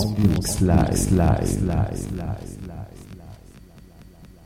ambiance, live, live, live.